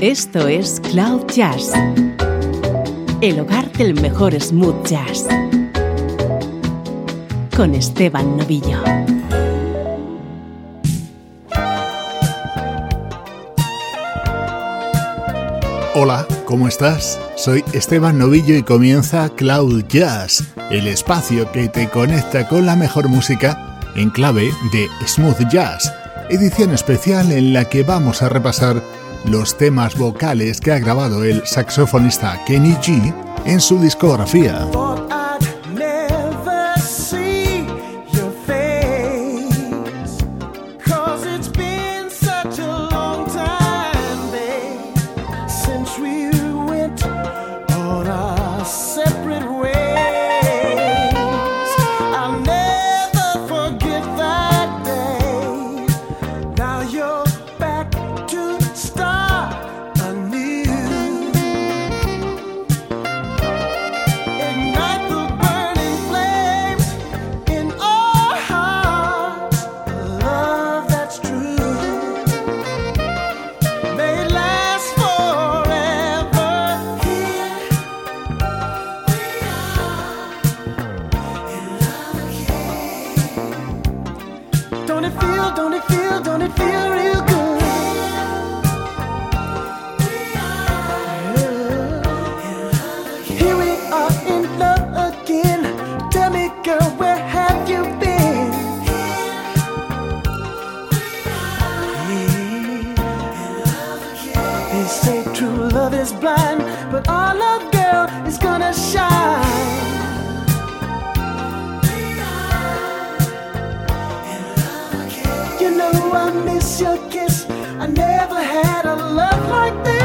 Esto es Cloud Jazz, el hogar del mejor smooth jazz, con Esteban Novillo. Hola, ¿cómo estás? Soy Esteban Novillo y comienza Cloud Jazz, el espacio que te conecta con la mejor música en clave de smooth jazz, edición especial en la que vamos a repasar los temas vocales que ha grabado el saxofonista Kenny G en su discografía. girl is gonna shine. You know I miss your kiss. I never had a love like this.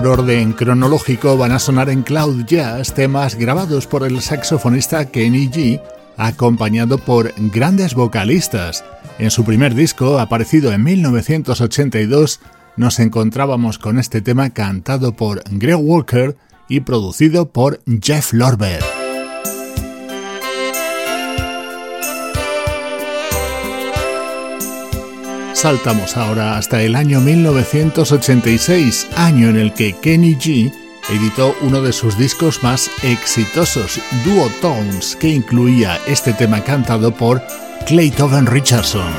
Por orden cronológico van a sonar en Cloud Jazz temas grabados por el saxofonista Kenny G, acompañado por grandes vocalistas. En su primer disco, aparecido en 1982, nos encontrábamos con este tema cantado por Greg Walker y producido por Jeff Lorber. Saltamos ahora hasta el año 1986, año en el que Kenny G editó uno de sus discos más exitosos, Duo Tones, que incluía este tema cantado por Clayton Richardson.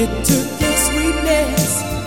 It took your sweetness.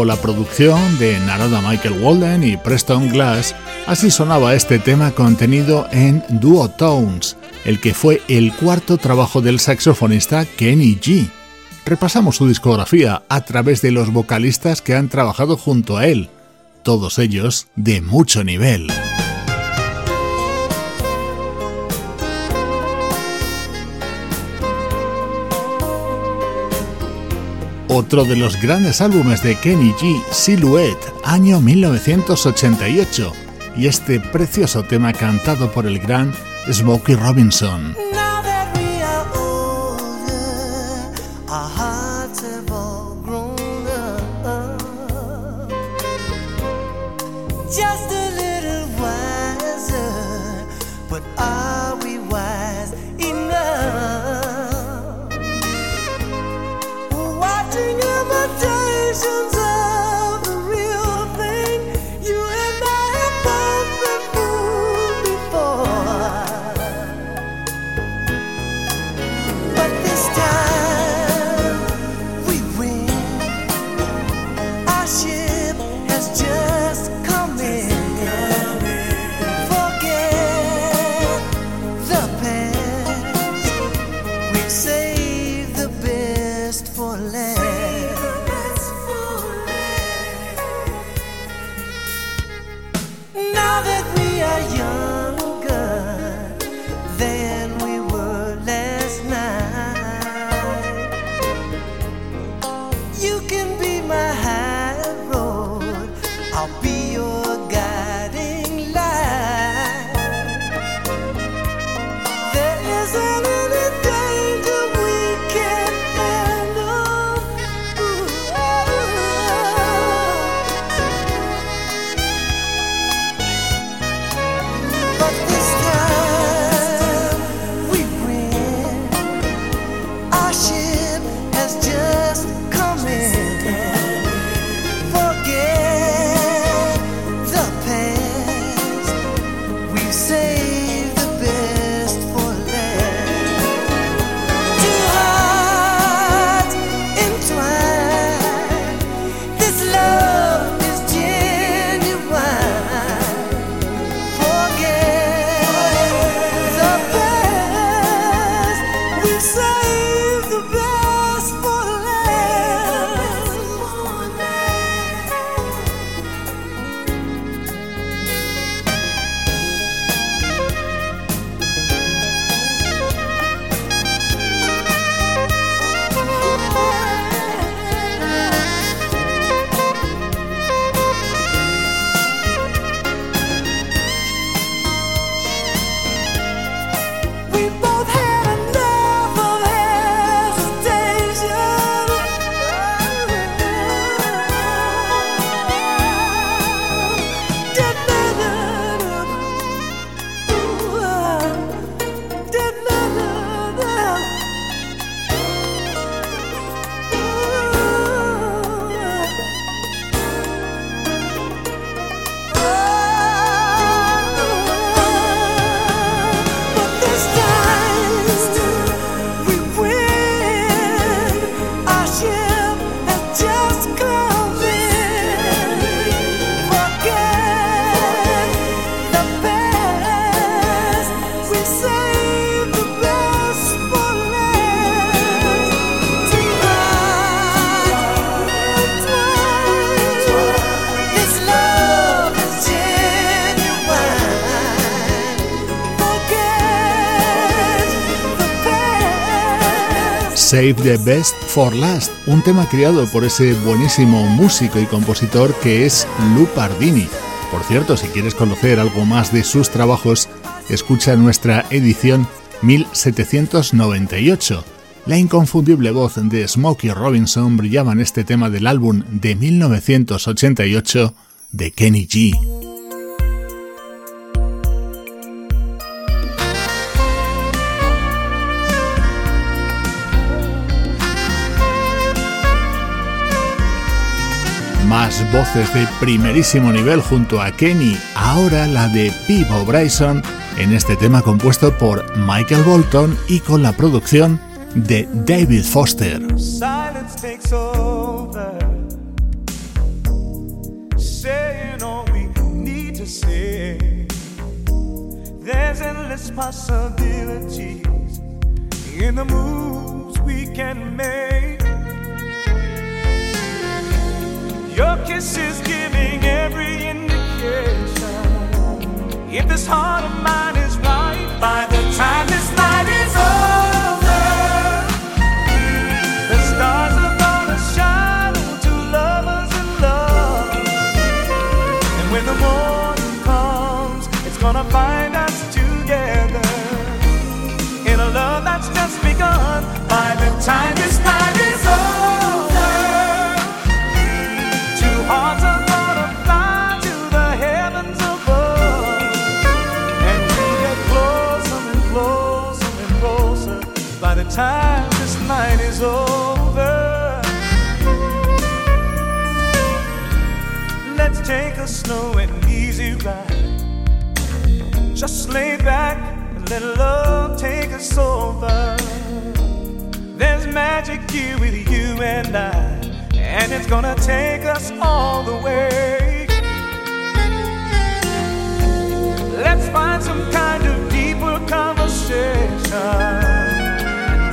Bajo la producción de Naroda Michael Walden y Preston Glass, así sonaba este tema contenido en Duo Tones, el que fue el cuarto trabajo del saxofonista Kenny G. Repasamos su discografía a través de los vocalistas que han trabajado junto a él, todos ellos de mucho nivel. Otro de los grandes álbumes de Kenny G, Silhouette, año 1988, y este precioso tema cantado por el gran Smokey Robinson. Save the Best for Last, un tema creado por ese buenísimo músico y compositor que es Lou Pardini. Por cierto, si quieres conocer algo más de sus trabajos, escucha nuestra edición 1798. La inconfundible voz de Smokey Robinson brillaba en este tema del álbum de 1988 de Kenny G. Más voces de primerísimo nivel junto a Kenny, ahora la de Pivo Bryson en este tema compuesto por Michael Bolton y con la producción de David Foster. In the moves we can make. Your kiss is giving every indication. If this heart of mine is right, by the time this night is over, the stars are gonna shine on two lovers in love. And when the morning comes, it's gonna find us together in a love that's just begun. By the time this time this night is over. Let's take a slow and easy ride. Just lay back and let love take us over. There's magic here with you and I, and it's gonna take us all the way. Let's find some kind of deeper conversation.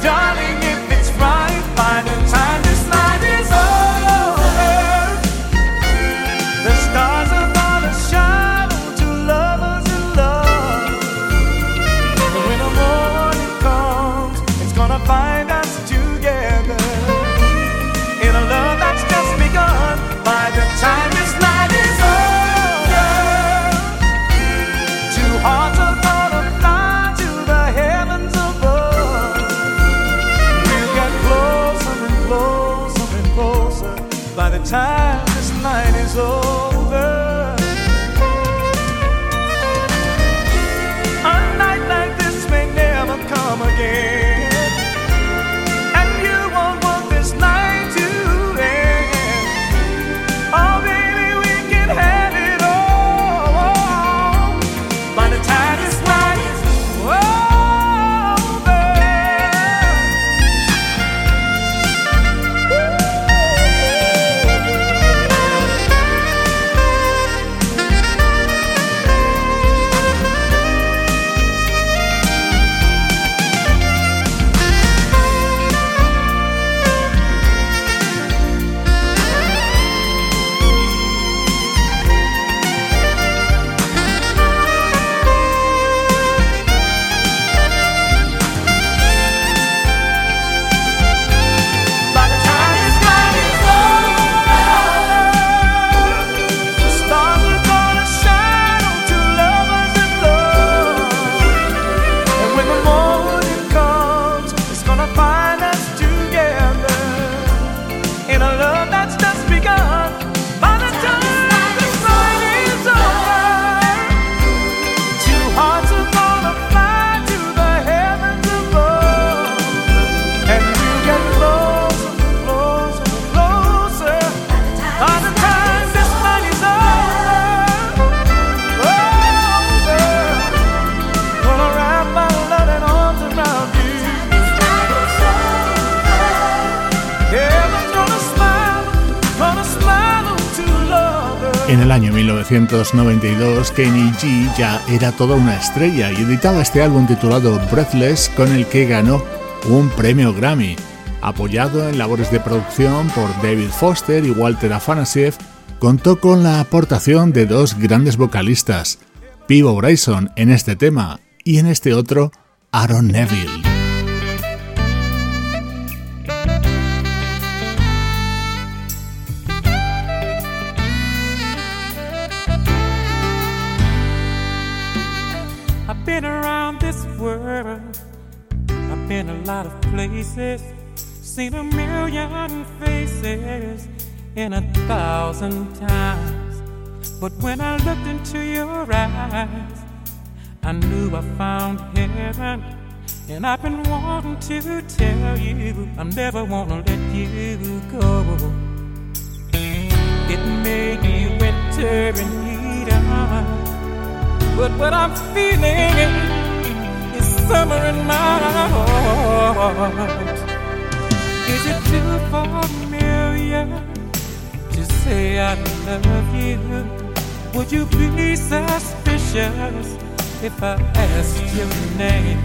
Darling, if it's right by the 1992, Kenny G ya era toda una estrella y editaba este álbum titulado Breathless con el que ganó un premio Grammy. Apoyado en labores de producción por David Foster y Walter Afanasieff, contó con la aportación de dos grandes vocalistas, Pivo Bryson en este tema y en este otro, Aaron Neville. Places, seen a million faces in a thousand times. But when I looked into your eyes, I knew I found heaven. And I've been wanting to tell you, I'm never gonna let you go. It may be winter in Eden, but what I'm feeling summer in my heart. Is it too familiar to say I love you? Would you be suspicious if I asked your name?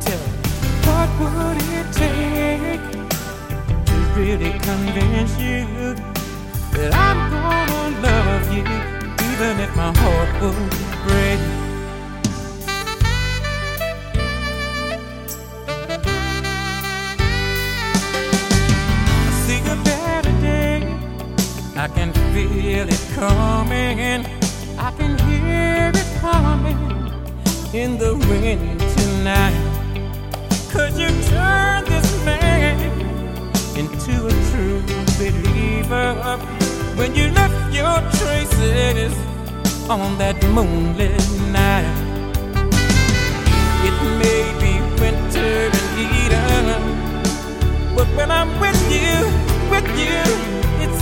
Tell me, what would it take to really convince you? that I'm gonna love you, even if my heart would break. I can feel it coming, I can hear it coming in the wind tonight. Could you turn this man into a true believer? when you left your traces on that moonlit night. It may be winter in Eden, but when I'm with you, with you,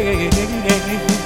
yeah.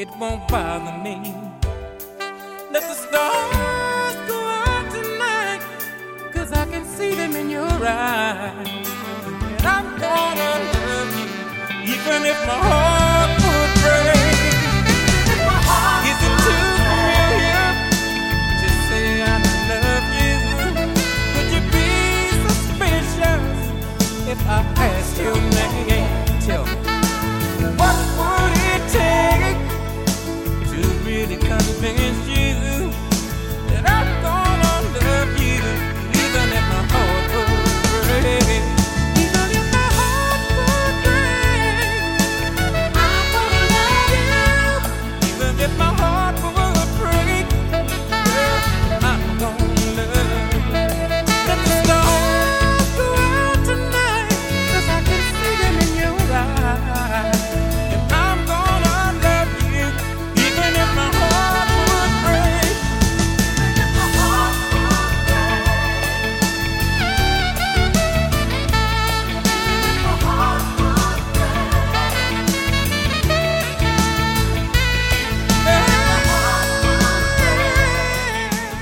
It won't bother me. Let the stars go out tonight, cause I can see them in your eyes. And I'm gonna love you, even if my heart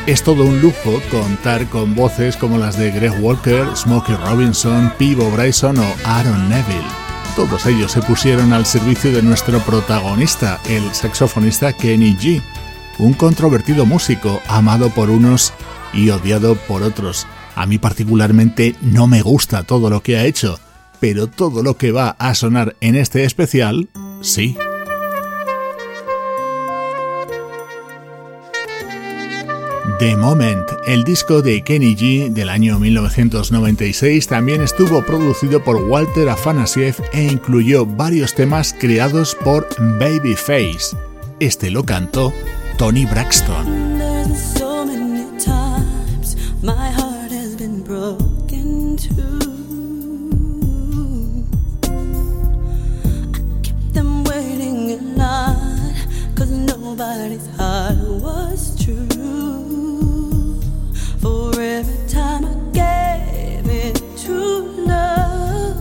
Es todo un lujo contar con voces como las de Greg Walker, Smokey Robinson, Pivo Bryson o Aaron Neville. Todos ellos se pusieron al servicio de nuestro protagonista, el saxofonista Kenny G, un controvertido músico amado por unos y odiado por otros. A mí particularmente no me gusta todo lo que ha hecho, pero todo lo que va a sonar en este especial, sí. The Moment. El disco de Kenny G del año 1996 también estuvo producido por Walter Afanasiev e incluyó varios temas creados por Babyface. Este lo cantó Tony Braxton. every time I gave it to love,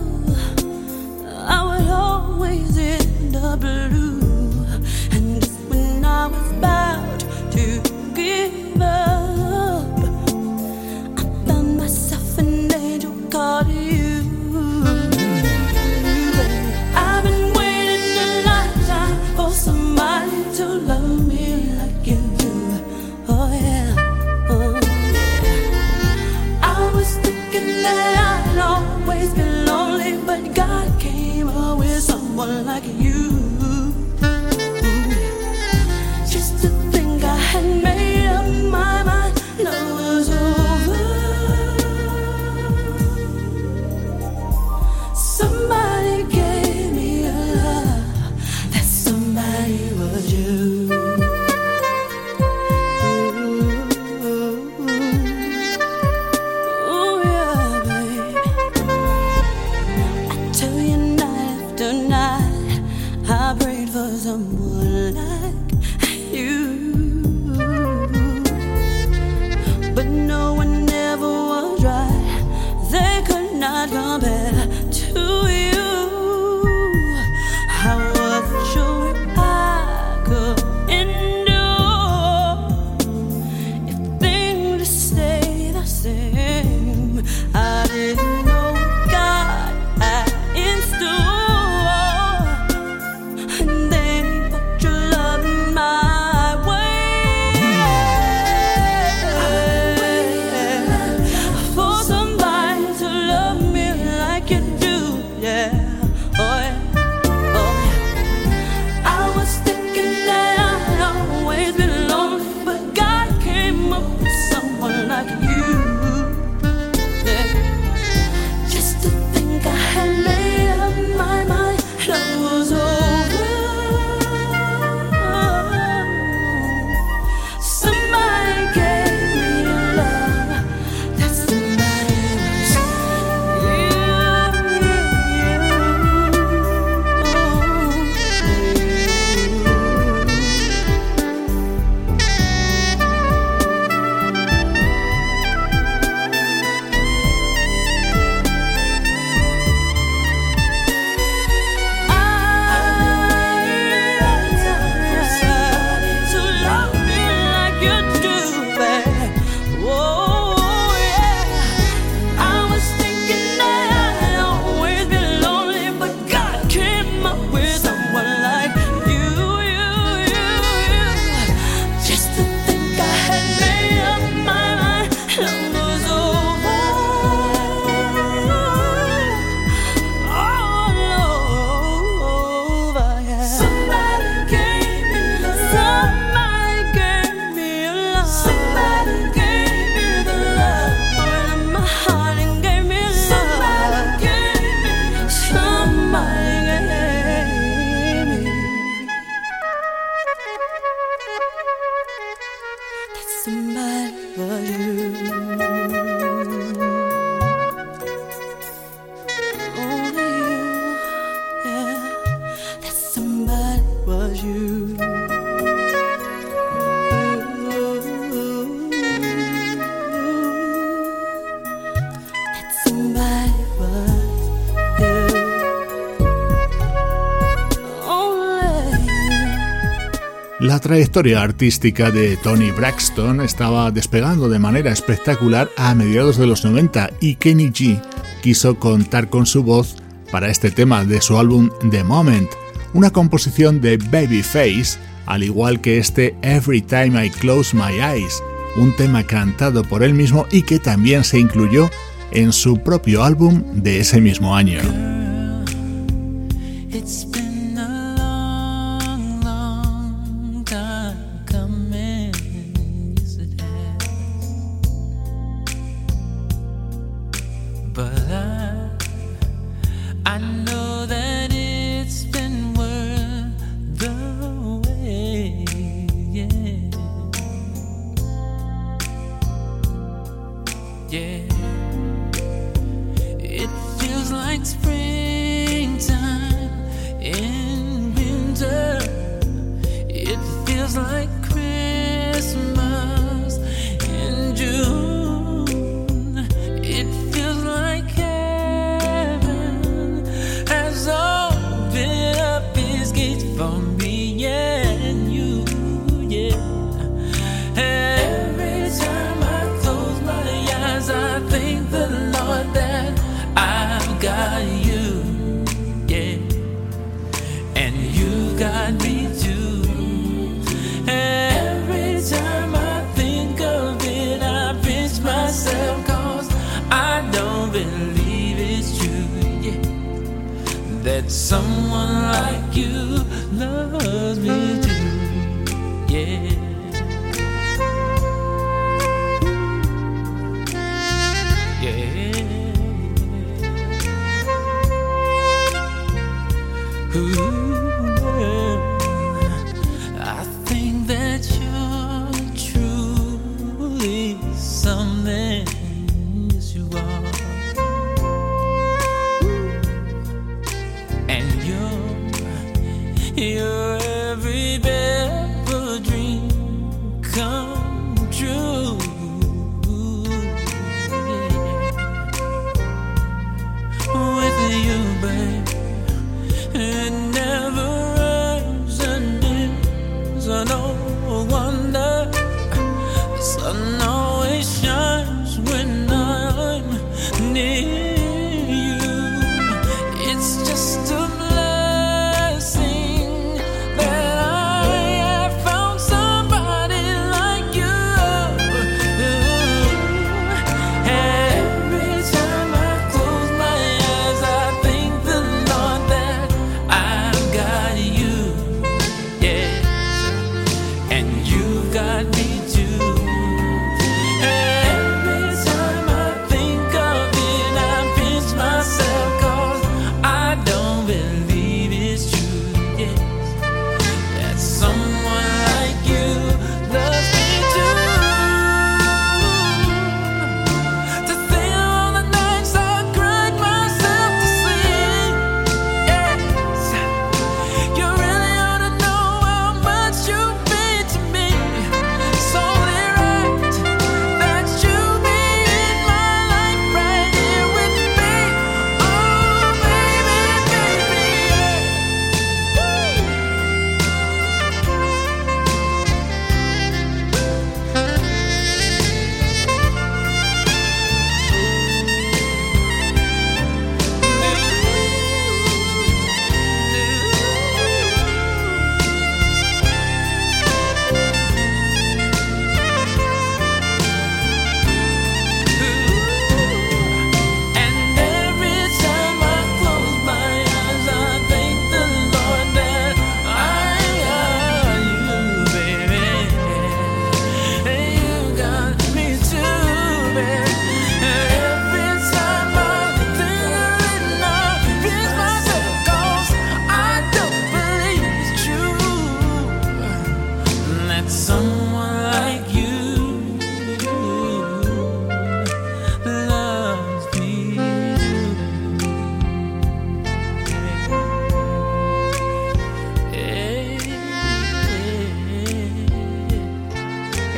I would always in the blue. And just when I was about to give up, I found myself an angel trayectoria artística de Tony Braxton estaba despegando de manera espectacular a mediados de los 90 y Kenny G quiso contar con su voz para este tema de su álbum The Moment, una composición de Babyface, al igual que este Every Time I Close My Eyes, un tema cantado por él mismo y que también se incluyó en su propio álbum de ese mismo año. you.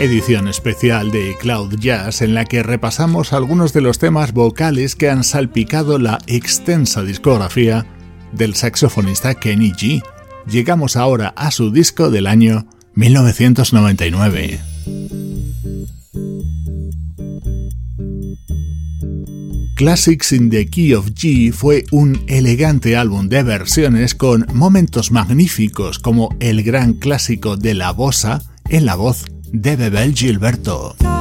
Edición especial de Cloud Jazz en la que repasamos algunos de los temas vocales que han salpicado la extensa discografía del saxofonista Kenny G. Llegamos ahora a su disco del año 1999. Classics in the Key of G fue un elegante álbum de versiones con momentos magníficos como el gran clásico de la bossa en la voz de Bebel Gilberto.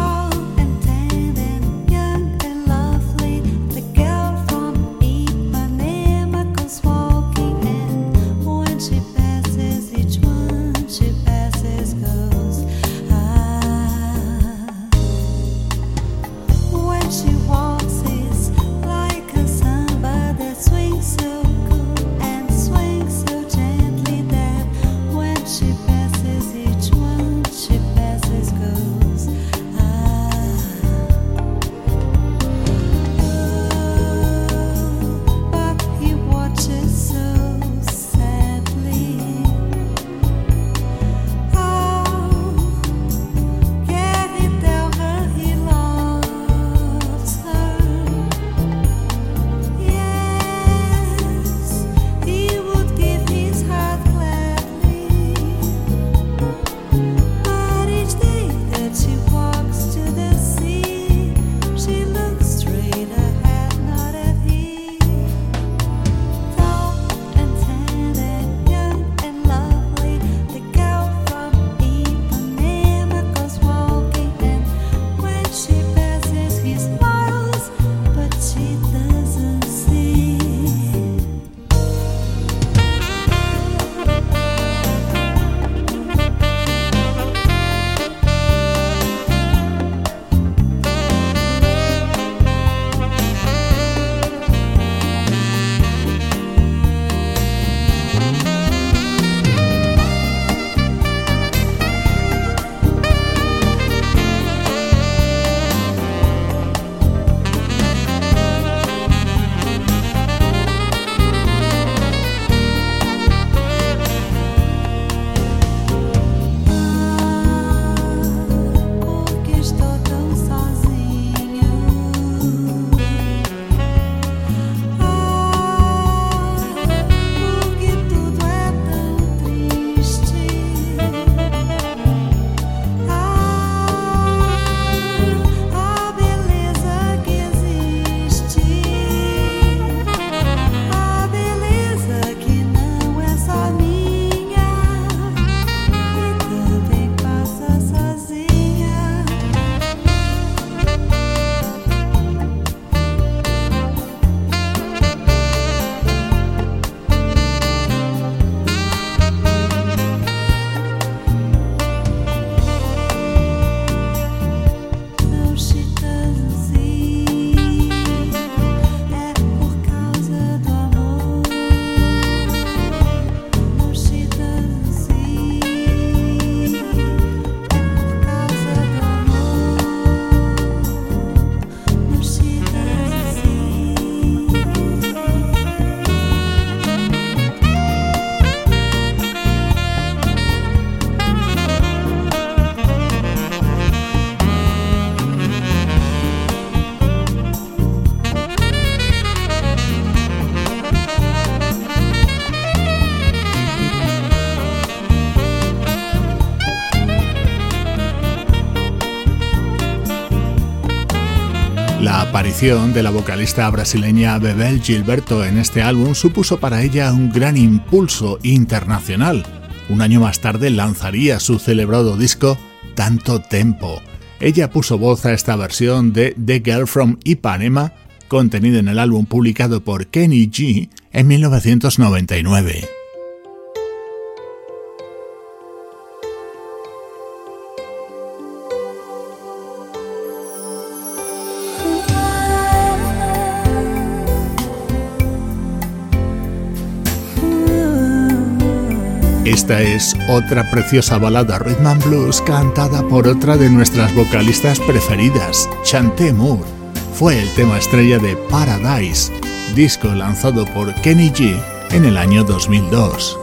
Aparición de la vocalista brasileña Bebel Gilberto en este álbum supuso para ella un gran impulso internacional. Un año más tarde lanzaría su celebrado disco Tanto Tempo. Ella puso voz a esta versión de The Girl from Ipanema, contenida en el álbum publicado por Kenny G en 1999. Esta es otra preciosa balada rhythm and blues cantada por otra de nuestras vocalistas preferidas, Chanté Moore. Fue el tema estrella de Paradise, disco lanzado por Kenny G en el año 2002.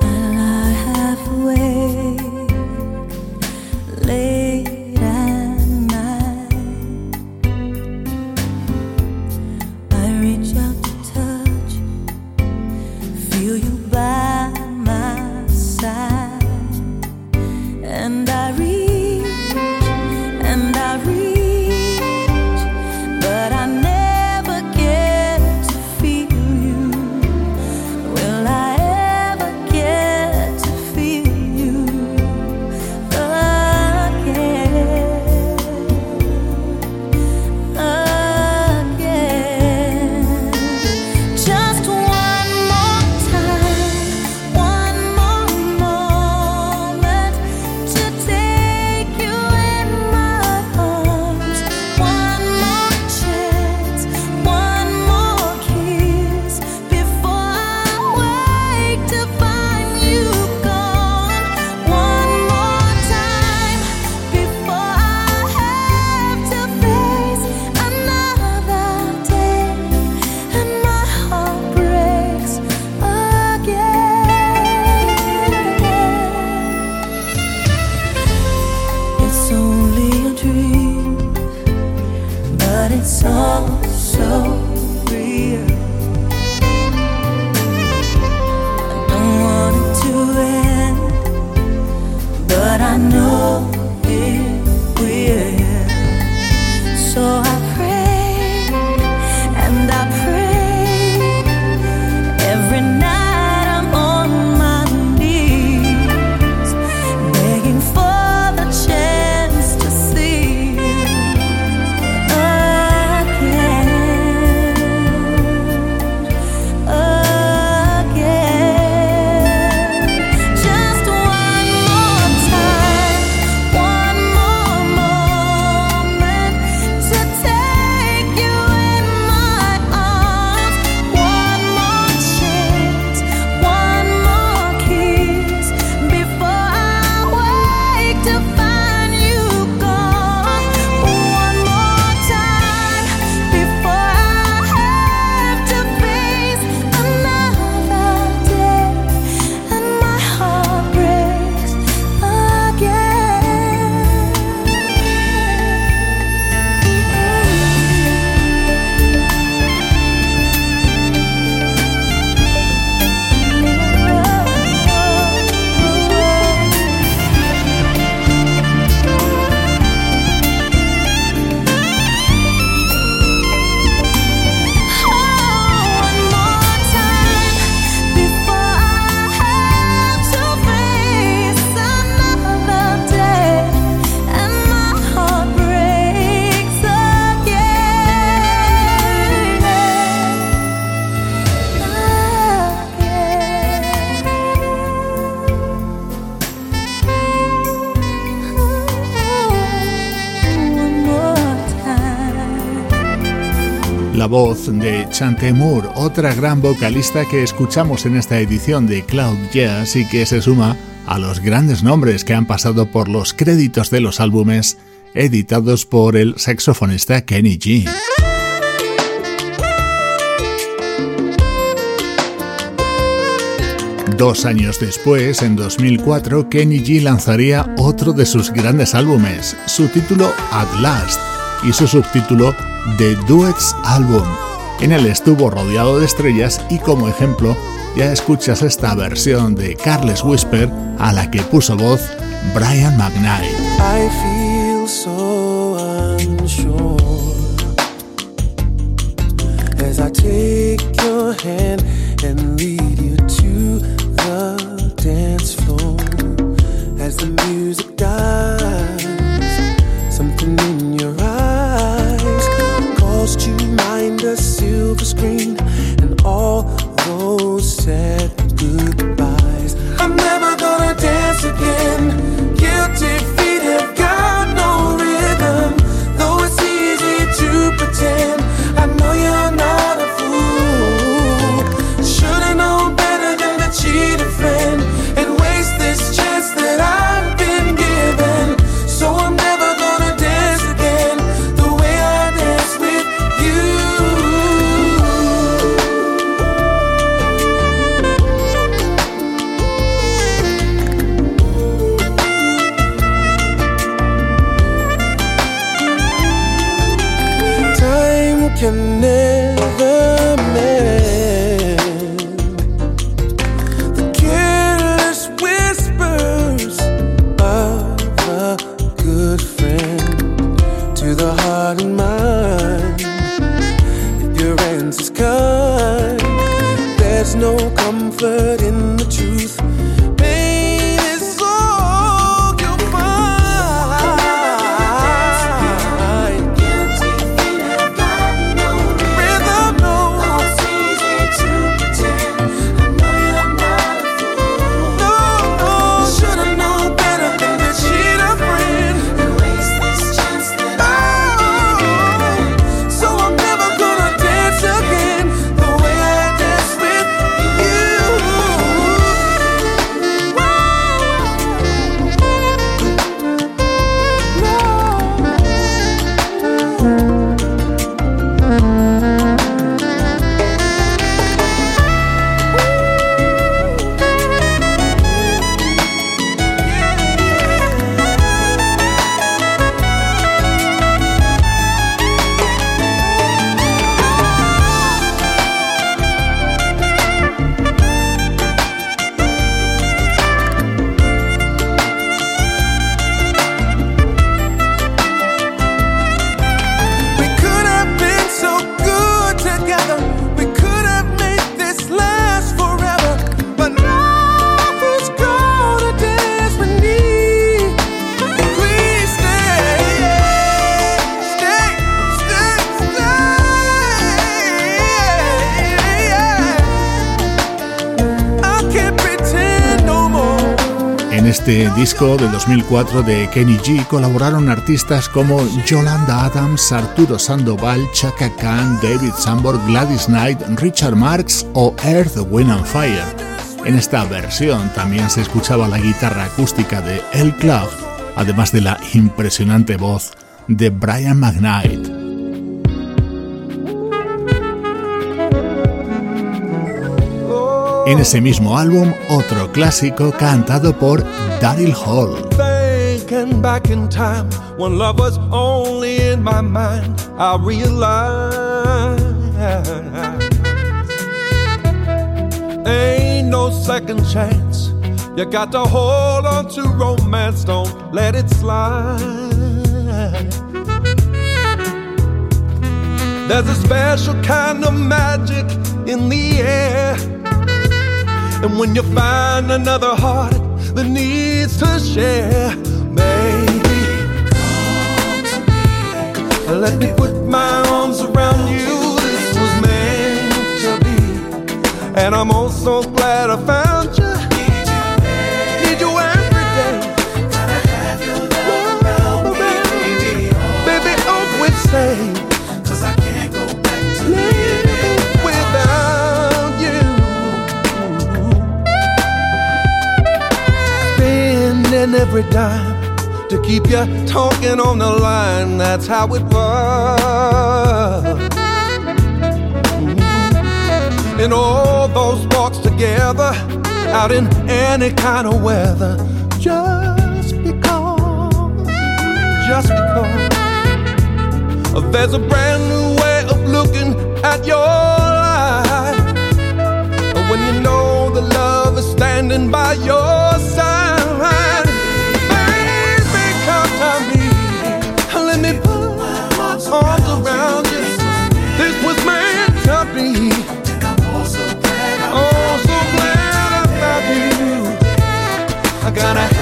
Voz de Chante Moore, otra gran vocalista que escuchamos en esta edición de Cloud Jazz y que se suma a los grandes nombres que han pasado por los créditos de los álbumes editados por el saxofonista Kenny G. Dos años después, en 2004, Kenny G lanzaría otro de sus grandes álbumes, su título At Last y su subtítulo The Duets Album. En él estuvo rodeado de estrellas y como ejemplo ya escuchas esta versión de Carles Whisper a la que puso voz Brian McKnight. Disco de 2004 de Kenny G colaboraron artistas como Yolanda Adams, Arturo Sandoval, Chaka Khan, David Sambor, Gladys Knight, Richard Marx o Earth, Wind and Fire. En esta versión también se escuchaba la guitarra acústica de El Club, además de la impresionante voz de Brian McKnight. En ese mismo álbum, otro clásico cantado por Daryl Hall. Thinking back in time when love was only in my mind, I realized ain't no second chance. You got to hold on to romance, don't let it slide. There's a special kind of magic in the air. And when you find another heart that needs to share, maybe let me put my arms around you. This was meant to be, and I'm also glad I found you. Need you every day. Love around. Baby, always say. Every dime to keep you talking on the line. That's how it was. Mm-hmm. And all those walks together out in any kind of weather. Just because, just because. There's a brand new way of looking at your life. When you know the love is standing by your gonna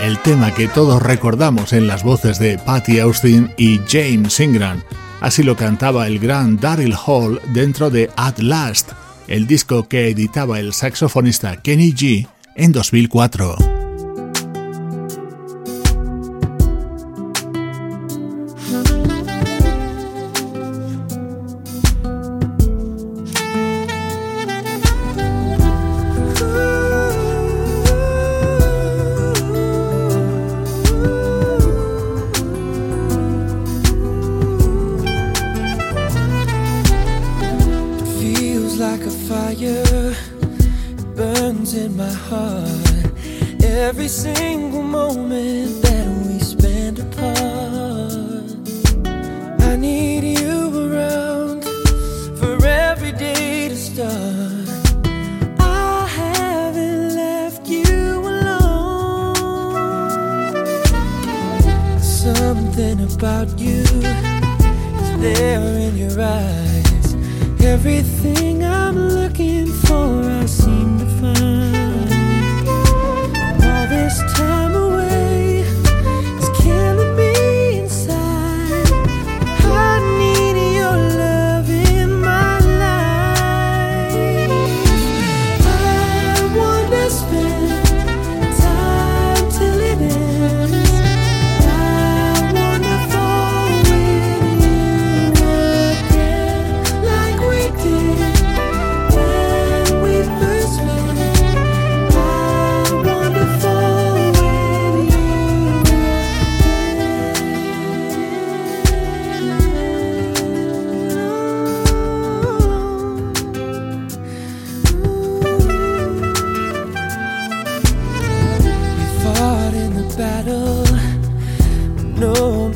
El tema que todos recordamos en las voces de Patty Austin y James Ingram. Así lo cantaba el gran Daryl Hall dentro de At Last, el disco que editaba el saxofonista Kenny G en 2004.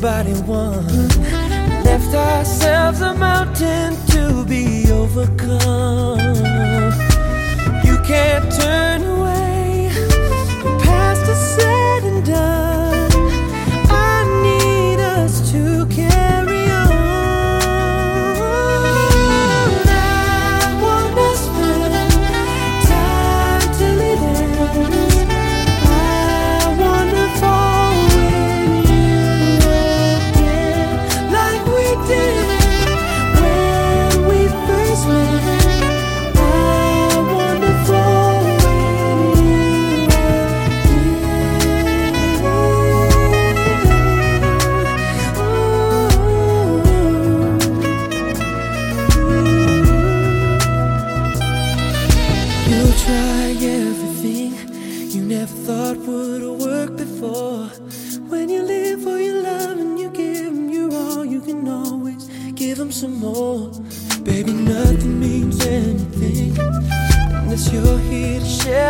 everybody won. Left ourselves a mountain to be overcome. You can't turn away.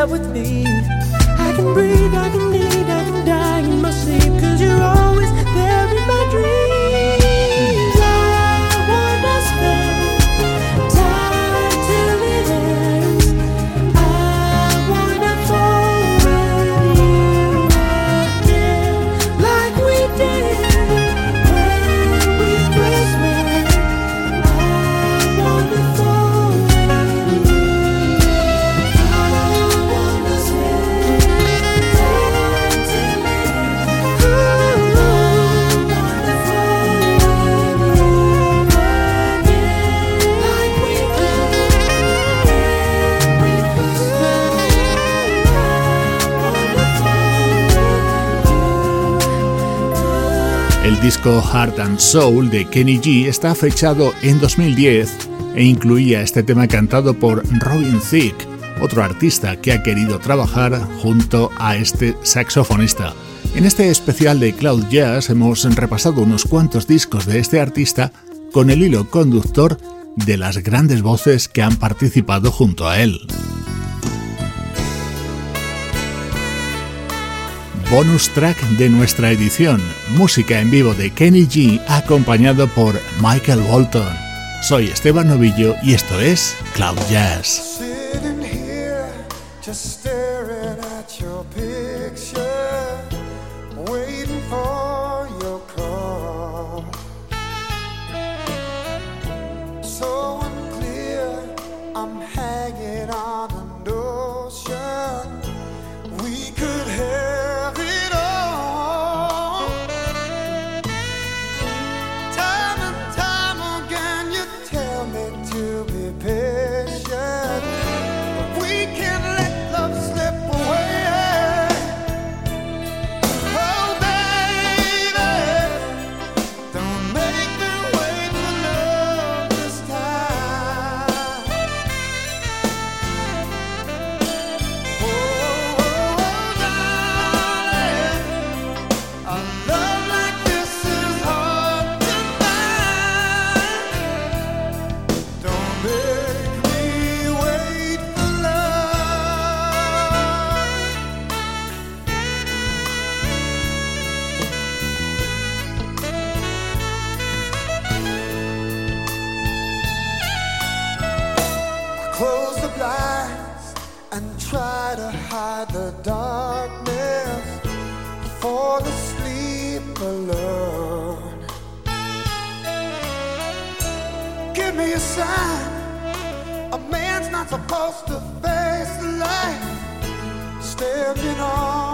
with me. I can breathe, I can disco Heart and Soul de Kenny G está fechado en 2010 e incluía este tema cantado por Robin Thicke, otro artista que ha querido trabajar junto a este saxofonista. En este especial de Cloud Jazz hemos repasado unos cuantos discos de este artista con el hilo conductor de las grandes voces que han participado junto a él. Bonus track de nuestra edición, música en vivo de Kenny G acompañado por Michael Walton. Soy Esteban Novillo y esto es Cloud Jazz. hide the darkness for the sleep alone. Give me a sign. A man's not supposed to face life standing on.